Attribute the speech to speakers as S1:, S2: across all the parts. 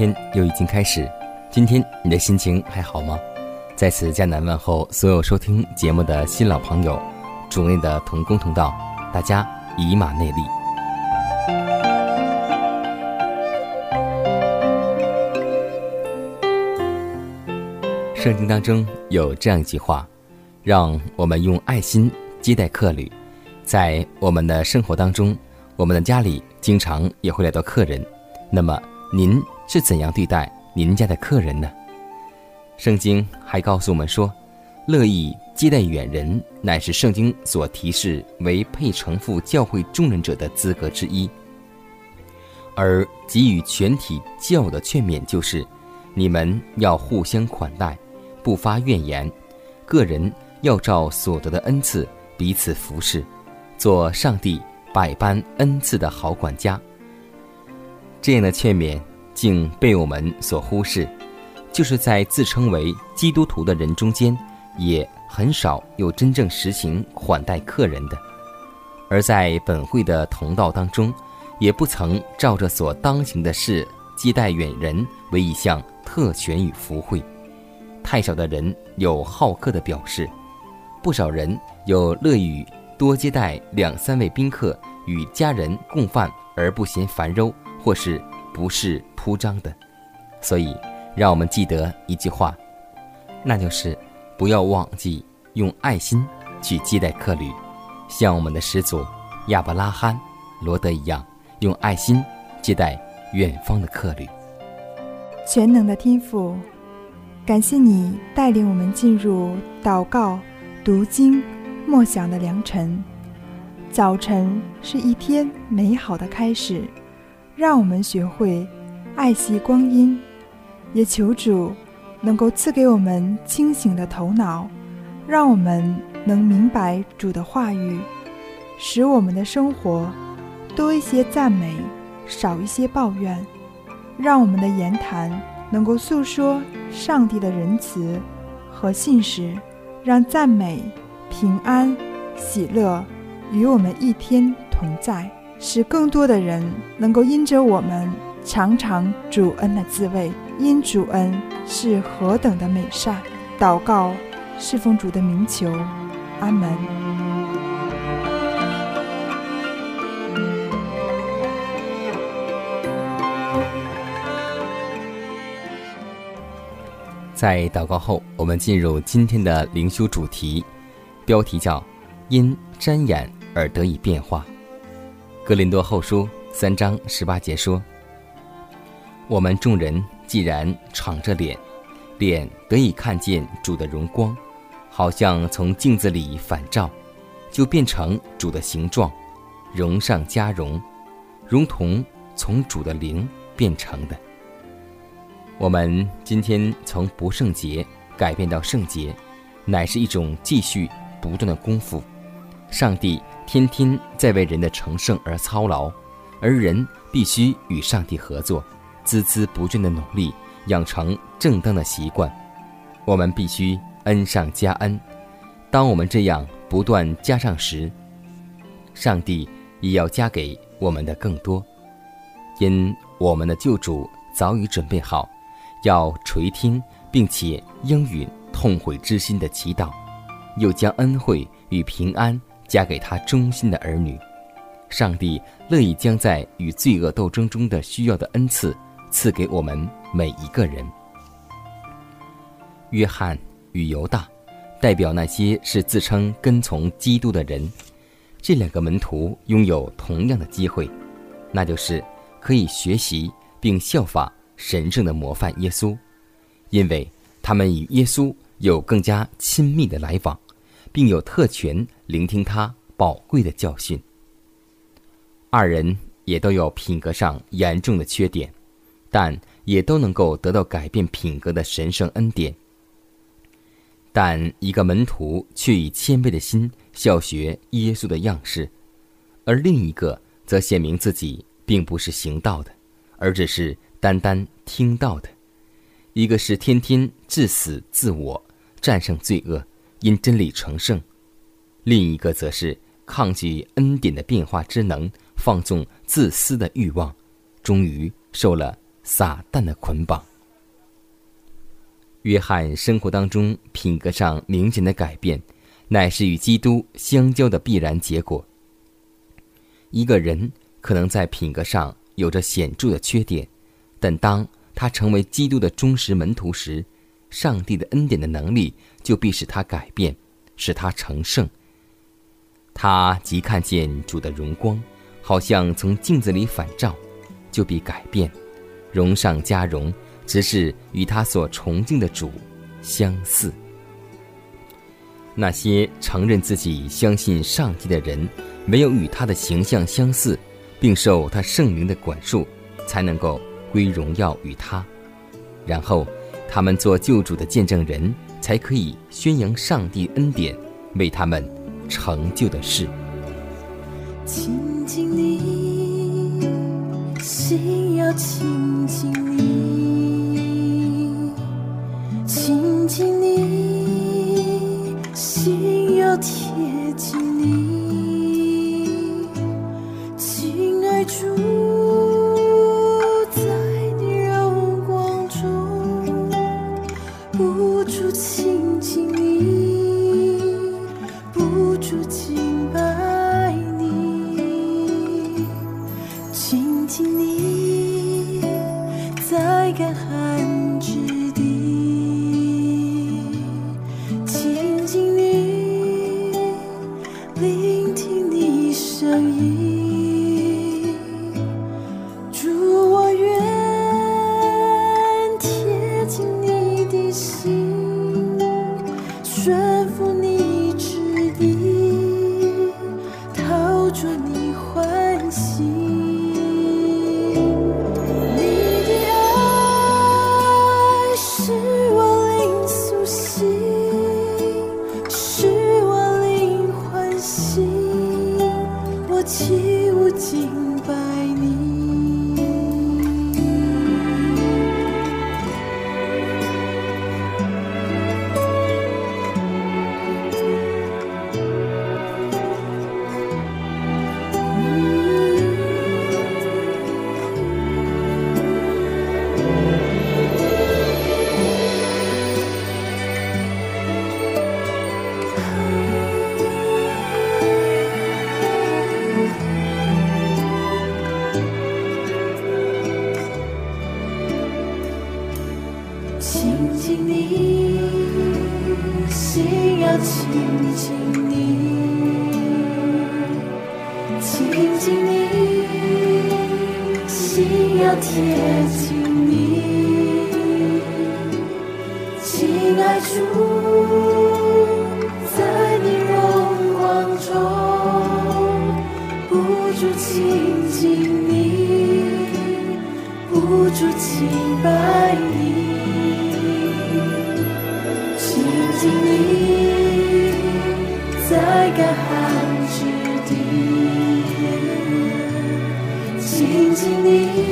S1: 天又已经开始，今天你的心情还好吗？在此加南问候所有收听节目的新老朋友，主内的同工同道，大家以马内利。圣经当中有这样一句话，让我们用爱心接待客旅。在我们的生活当中，我们的家里经常也会来到客人，那么。您是怎样对待您家的客人呢？圣经还告诉我们说，乐意接待远人，乃是圣经所提示为配承负教会众人者的资格之一。而给予全体教的劝勉就是：你们要互相款待，不发怨言；个人要照所得的恩赐彼此服侍，做上帝百般恩赐的好管家。这样的劝勉竟被我们所忽视，就是在自称为基督徒的人中间，也很少有真正实行款待客人的；而在本会的同道当中，也不曾照着所当行的事接待远人为一项特权与福惠。太少的人有好客的表示，不少人有乐于多接待两三位宾客与家人共饭而不嫌烦忧。或是不是铺张的，所以让我们记得一句话，那就是不要忘记用爱心去接待客旅，像我们的始祖亚伯拉罕、罗德一样，用爱心接待远方的客旅。
S2: 全能的天父，感谢你带领我们进入祷告、读经、默想的良辰。早晨是一天美好的开始。让我们学会爱惜光阴，也求主能够赐给我们清醒的头脑，让我们能明白主的话语，使我们的生活多一些赞美，少一些抱怨，让我们的言谈能够诉说上帝的仁慈和信实，让赞美、平安、喜乐与我们一天同在。使更多的人能够因着我们尝尝主恩的滋味，因主恩是何等的美善。祷告，侍奉主的名求，阿门。
S1: 在祷告后，我们进入今天的灵修主题，标题叫“因瞻眼而得以变化”。格林多后书三章十八节说：“我们众人既然敞着脸，脸得以看见主的荣光，好像从镜子里反照，就变成主的形状，容上加容，如同从主的灵变成的。我们今天从不圣洁改变到圣洁，乃是一种继续不断的功夫。上帝。”天天在为人的成圣而操劳，而人必须与上帝合作，孜孜不倦的努力，养成正当的习惯。我们必须恩上加恩。当我们这样不断加上时，上帝也要加给我们的更多。因我们的救主早已准备好，要垂听并且应允痛悔之心的祈祷，又将恩惠与平安加给他忠心的儿女。上帝乐意将在与罪恶斗争中的需要的恩赐赐给我们每一个人。约翰与犹大，代表那些是自称跟从基督的人。这两个门徒拥有同样的机会，那就是可以学习并效法神圣的模范耶稣，因为他们与耶稣有更加亲密的来往，并有特权聆听他宝贵的教训。二人也都有品格上严重的缺点，但也都能够得到改变品格的神圣恩典。但一个门徒却以谦卑的心效学耶稣的样式，而另一个则显明自己并不是行道的，而只是单单听到的。一个是天天致死自我，战胜罪恶，因真理成圣；另一个则是抗拒恩典的变化之能，放纵自私的欲望，终于受了撒旦的捆绑。约翰生活当中品格上明显的改变，乃是与基督相交的必然结果。一个人可能在品格上有着显著的缺点，但当他成为基督的忠实门徒时，上帝的恩典的能力就必使他改变，使他成圣。他即看见主的荣光，好像从镜子里反照，就必改变，荣上加荣。只是与他所崇敬的主相似。那些承认自己相信上帝的人，没有与他的形象相似，并受他圣灵的管束，才能够归荣耀与他。然后，他们做救主的见证人，才可以宣扬上帝恩典为他们成就的事。
S3: 亲近你，心要亲近你。
S4: 聆紧你。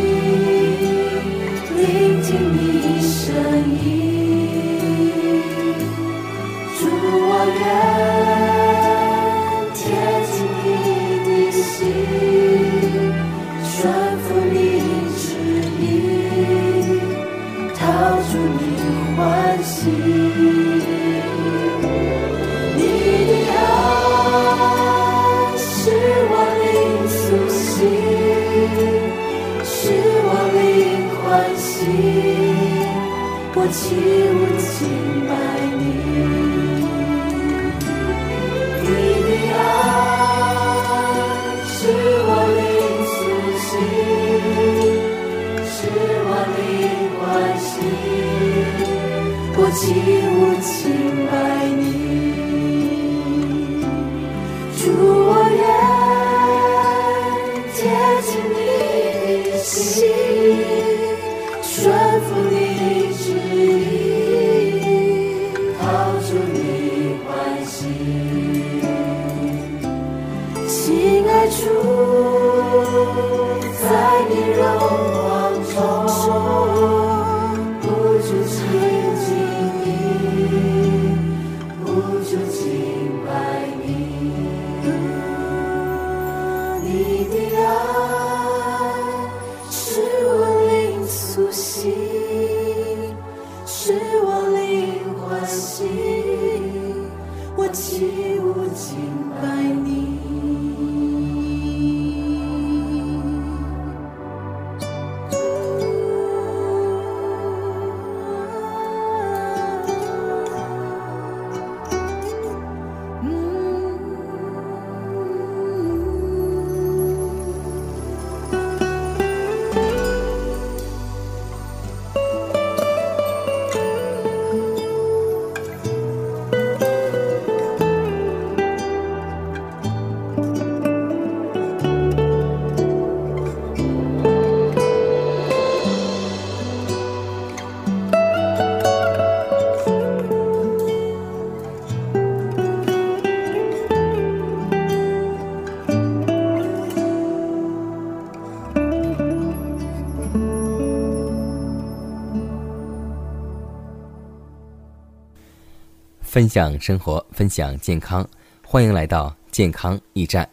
S1: 分享生活，分享健康，欢迎来到健康驿站。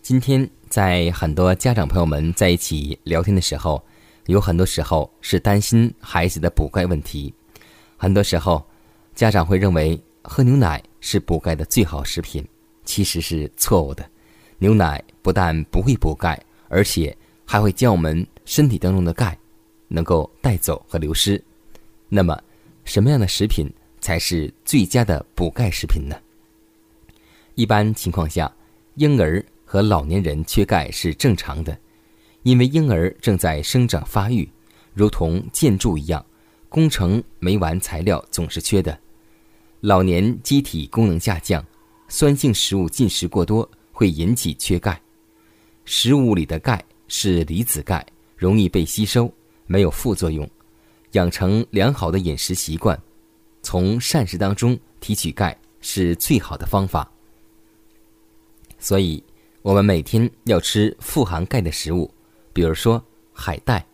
S1: 今天在很多家长朋友们在一起聊天的时候，有很多时候是担心孩子的补钙问题。很多时候，家长会认为喝牛奶是补钙的最好食品，其实是错误的。牛奶不但不会补钙，而且还会将我们身体当中的钙能够带走和流失。那么，什么样的食品才是最佳的补钙食品呢？一般情况下，婴儿和老年人缺钙是正常的，因为婴儿正在生长发育，如同建筑一样，工程没完，材料总是缺的。老年机体功能下降，酸性食物进食过多会引起缺钙。食物里的钙是离子钙，容易被吸收，没有副作用。养成良好的饮食习惯，从膳食当中提取钙是最好的方法。所以，我们每天要吃富含钙的食物，比如说海带、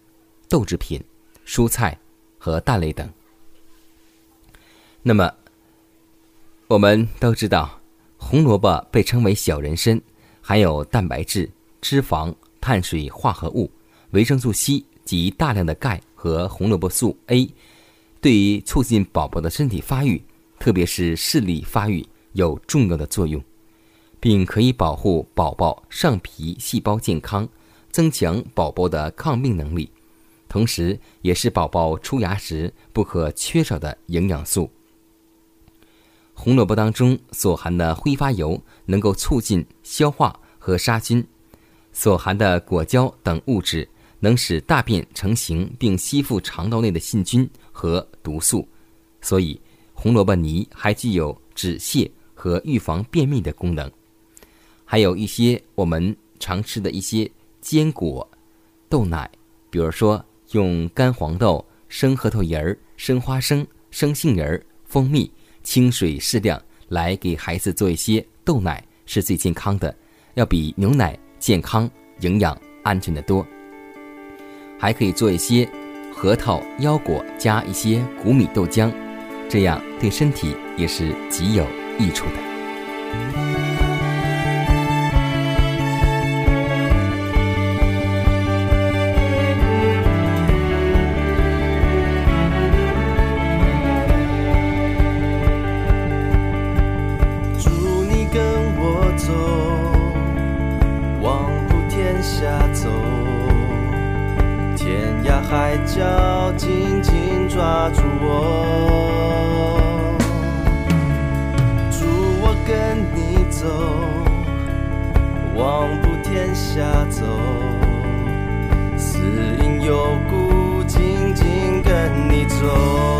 S1: 豆制品、蔬菜和蛋类等。那么，我们都知道，红萝卜被称为小人参，含有蛋白质、脂肪、碳水化合物、维生素 C 及大量的钙和红萝卜素 A，对于促进宝宝的身体发育，特别是视力发育有重要的作用，并可以保护宝宝上皮细胞健康，增强宝宝的抗病能力，同时也是宝宝出牙时不可缺少的营养素。红萝卜当中所含的挥发油能够促进消化和杀菌，所含的果胶等物质能使大便成型并吸附肠道内的细菌和毒素，所以红萝卜泥还具有止泻和预防便秘的功能。还有一些我们常吃的一些坚果、豆奶，比如说用干黄豆、生核桃仁儿、生花生、生杏仁儿、蜂蜜。清水适量来给孩子做一些豆奶是最健康的，要比牛奶健康、营养、安全的多。还可以做一些核桃腰果加一些谷米豆浆这样对身体也是极有益处的。
S5: 祝你跟我走天下海角紧紧抓住我。祝我跟你走，望不天下走，死因有故，紧紧跟你走。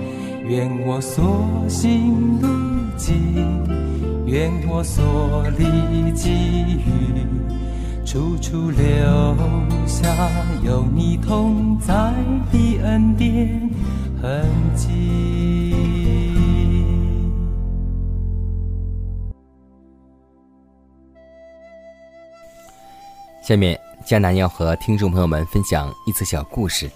S6: 愿我所行路径，愿我所立给予，处处留下有你同在的恩典痕迹。
S1: 下面，迦南要和听众朋友们分享一则小故事。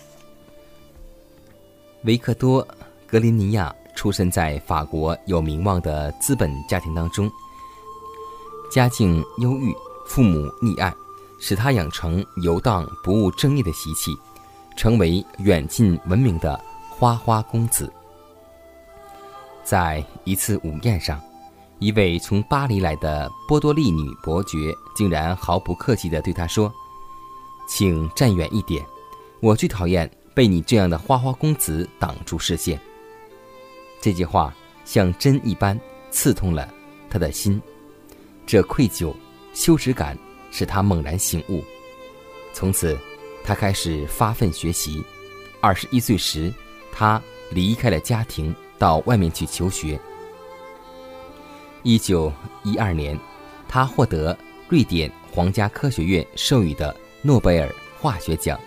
S1: 维克多·格林尼亚出生在法国有名望的资本家庭当中，家境忧郁，父母溺爱，使他养成游荡不务正业的习气，成为远近闻名的花花公子。在一次午宴上，一位从巴黎来的波多利女伯爵竟然毫不客气地对他说：“请站远一点，我最讨厌被你这样的花花公子挡住视线。”这句话像针一般刺痛了他的心，这愧疚、羞耻感使他猛然醒悟。从此，他开始发奋学习。二十一岁时，他离开了家庭。到外面去求学。一九一二年，他获得瑞典皇家科学院授予的诺贝尔化学奖。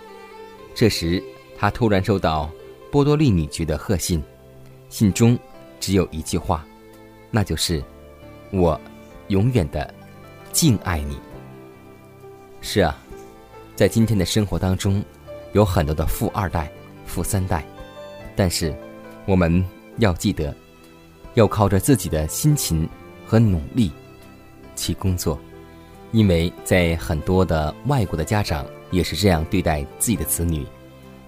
S1: 这时，他突然收到波多利女爵的贺信，信中只有一句话，那就是“我永远的敬爱你”。是啊，在今天的生活当中，有很多的富二代、富三代，但是我们。要记得，要靠着自己的辛勤和努力去工作，因为在很多的外国的家长也是这样对待自己的子女，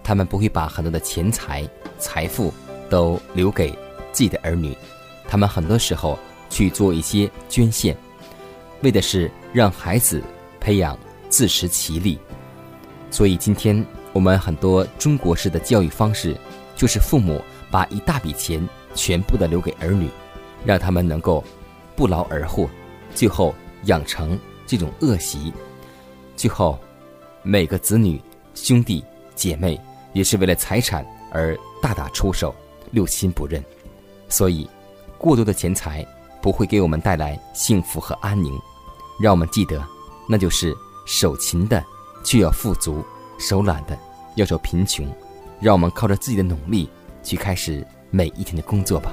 S1: 他们不会把很多的钱财、财富都留给自己的儿女，他们很多时候去做一些捐献，为的是让孩子培养自食其力。所以今天我们很多中国式的教育方式，就是父母。把一大笔钱全部的留给儿女，让他们能够不劳而获，最后养成这种恶习，最后每个子女兄弟姐妹也是为了财产而大打出手，六亲不认。所以，过多的钱财不会给我们带来幸福和安宁。让我们记得，那就是手勤的就要富足，手懒的要受贫穷。让我们靠着自己的努力。去开始每一天的工作吧。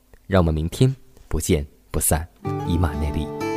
S1: 让我们明天不见不散，以马内利。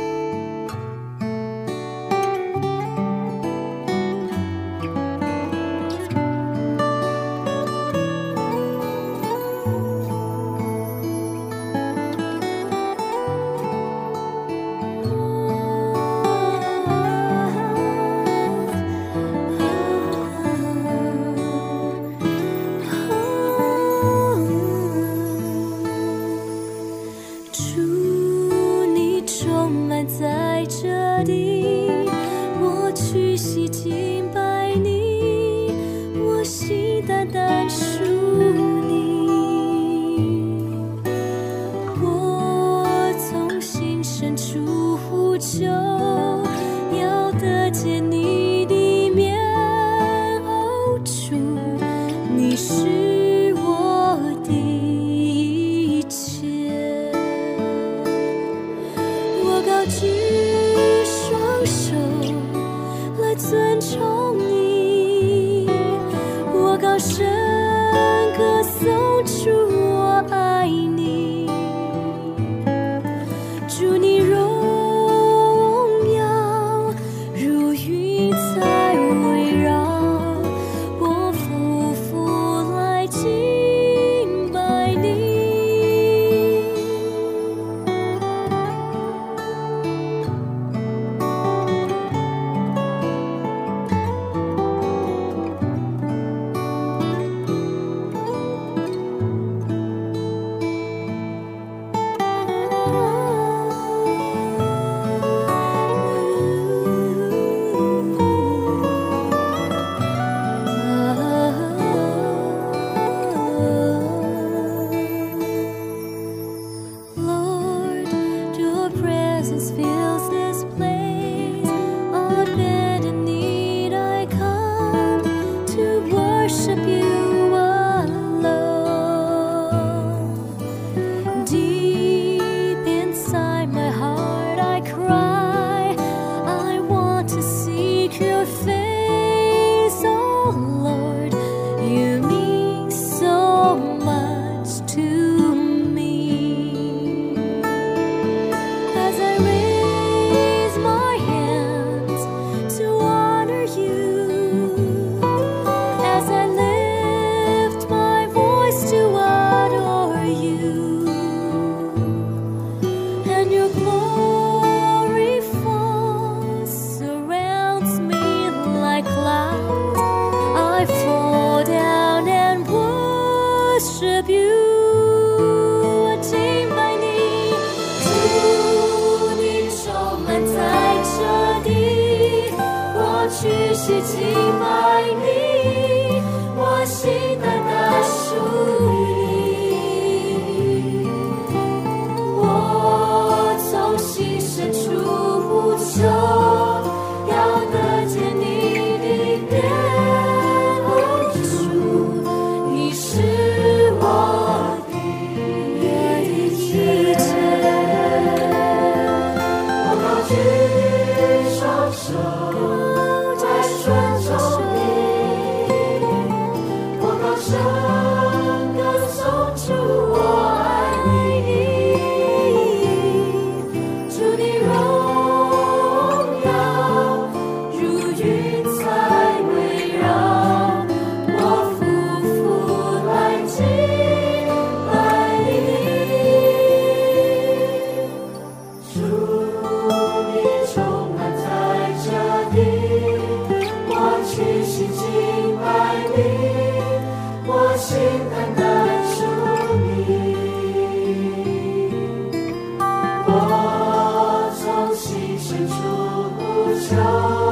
S4: show.